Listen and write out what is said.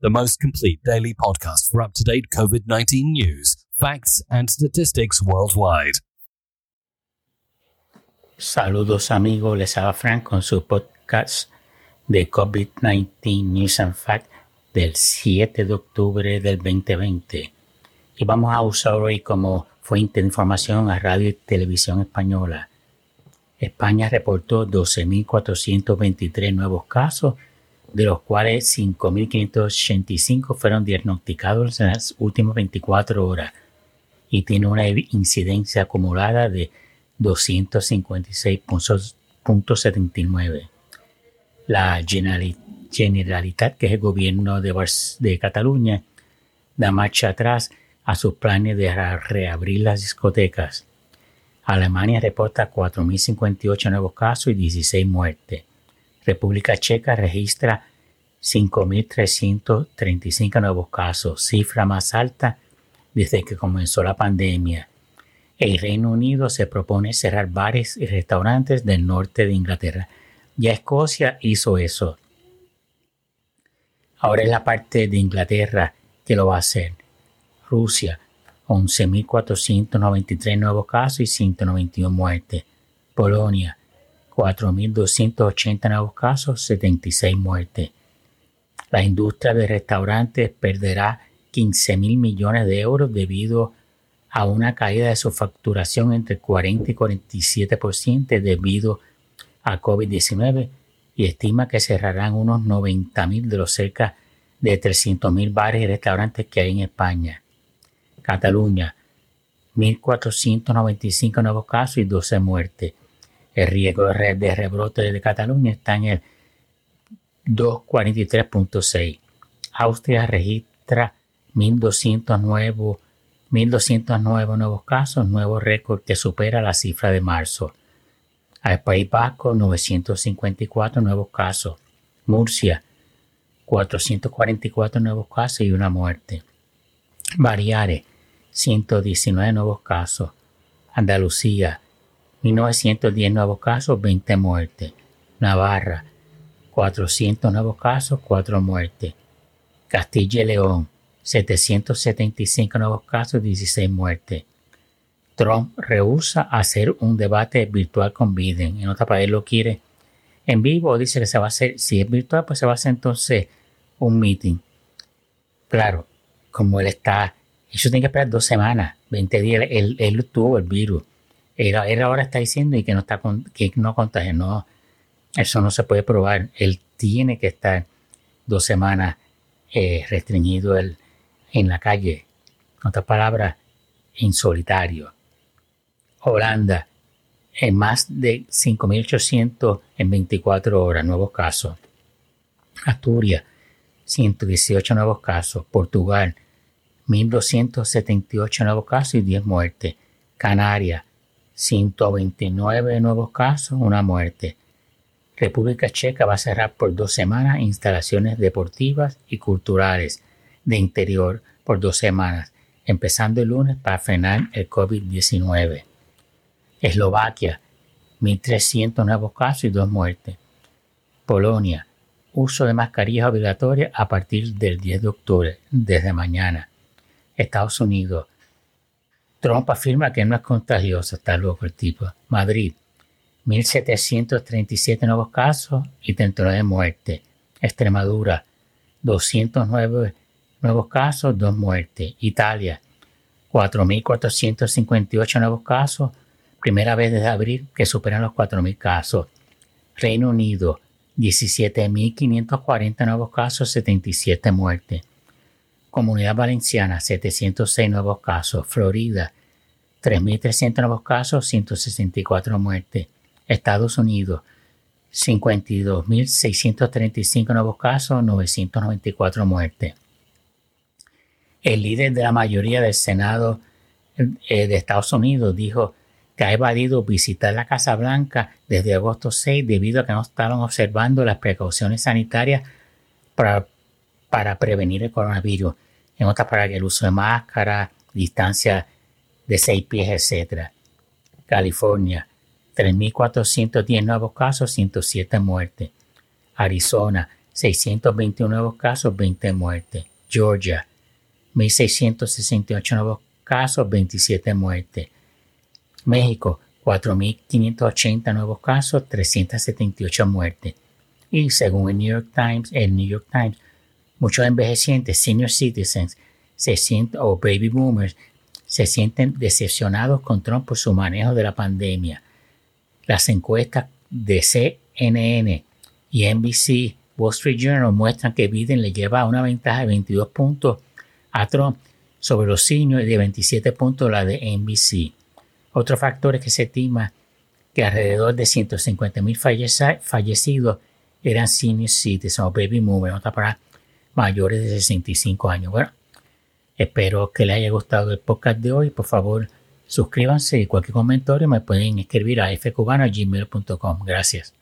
the most complete daily podcast for up to date COVID 19 news, facts, and statistics worldwide. Saludos amigos, les habla Frank con su podcast de COVID-19 News and Facts del 7 de octubre del 2020. Y vamos a usar hoy como fuente de información a Radio y Televisión Española. España reportó 12.423 nuevos casos, de los cuales 5.585 fueron diagnosticados en las últimas 24 horas y tiene una incidencia acumulada de 256.79. La Generalitat, que es el gobierno de, de Cataluña, da marcha atrás a sus planes de reabrir las discotecas. Alemania reporta 4.058 nuevos casos y 16 muertes. República Checa registra 5.335 nuevos casos, cifra más alta desde que comenzó la pandemia. El Reino Unido se propone cerrar bares y restaurantes del norte de Inglaterra. Ya Escocia hizo eso. Ahora es la parte de Inglaterra que lo va a hacer. Rusia, 11.493 nuevos casos y 191 muertes. Polonia, 4.280 nuevos casos, 76 muertes. La industria de restaurantes perderá 15 mil millones de euros debido a una caída de su facturación entre 40 y 47% debido a COVID-19 y estima que cerrarán unos 90 mil de los cerca de 300 mil bares y restaurantes que hay en España. Cataluña, 1.495 nuevos casos y 12 muertes. El riesgo de rebrote de Cataluña está en el 243.6. Austria registra 1.200 nuevos 1.209 nuevos casos, nuevo récord que supera la cifra de marzo. Al País Vasco, 954 nuevos casos. Murcia, 444 nuevos casos y una muerte. Baleares, 119 nuevos casos. Andalucía, 1910 nuevos casos, 20 muertes. Navarra, 400 nuevos casos, 4 muertes. Castilla y León, 775 nuevos casos, 16 muertes. Trump rehúsa hacer un debate virtual con Biden. En otra país lo quiere en vivo. Dice que se va a hacer, si es virtual, pues se va a hacer entonces un meeting. Claro, como él está, eso tiene que esperar dos semanas, 20 días. Él, tuvo el virus. Él, ahora está diciendo y que no está que no contagia. No, eso no se puede probar. Él tiene que estar dos semanas eh, restringido el, en la calle. En otras palabras, en solitario. Holanda, en más de 5.800 en 24 horas, nuevos casos. Asturias, 118 nuevos casos. Portugal, 1.278 nuevos casos y 10 muertes. Canarias, 129 nuevos casos, una muerte. República Checa va a cerrar por dos semanas instalaciones deportivas y culturales de interior por dos semanas, empezando el lunes para frenar el COVID-19. Eslovaquia, 1.300 nuevos casos y dos muertes. Polonia, uso de mascarillas obligatorias a partir del 10 de octubre, desde mañana. Estados Unidos, Trump afirma que no es contagioso, está loco el tipo. Madrid, 1.737 nuevos casos y 39 muertes. Extremadura, 209 nuevos casos, dos muertes. Italia, 4.458 nuevos casos, primera vez desde abril que superan los 4.000 casos. Reino Unido, 17.540 nuevos casos, 77 muertes. Comunidad Valenciana, 706 nuevos casos. Florida, 3.300 nuevos casos, 164 muertes. Estados Unidos, 52.635 nuevos casos, 994 muertes el líder de la mayoría del Senado eh, de Estados Unidos dijo que ha evadido visitar la Casa Blanca desde agosto 6 debido a que no estaban observando las precauciones sanitarias para, para prevenir el coronavirus. En otras palabras, el uso de máscara, distancia de 6 pies, etc. California, 3.410 nuevos casos, 107 muertes. Arizona, 621 nuevos casos, 20 muertes. Georgia, 1.668 nuevos casos, 27 muertes. México, 4.580 nuevos casos, 378 muertes. Y según el New York Times, el New York Times, muchos envejecientes, senior citizens, se sienten, o baby boomers, se sienten decepcionados con Trump por su manejo de la pandemia. Las encuestas de CNN y NBC Wall Street Journal muestran que Biden le lleva una ventaja de 22 puntos a Trump sobre los seniors y de 27 puntos la de NBC. Otro factor es que se estima que alrededor de 150 mil fallecidos eran senior citizens o baby boomers, para mayores de 65 años. Bueno, espero que les haya gustado el podcast de hoy. Por favor, suscríbanse y cualquier comentario me pueden escribir a fcubano.gmail.com. Gracias.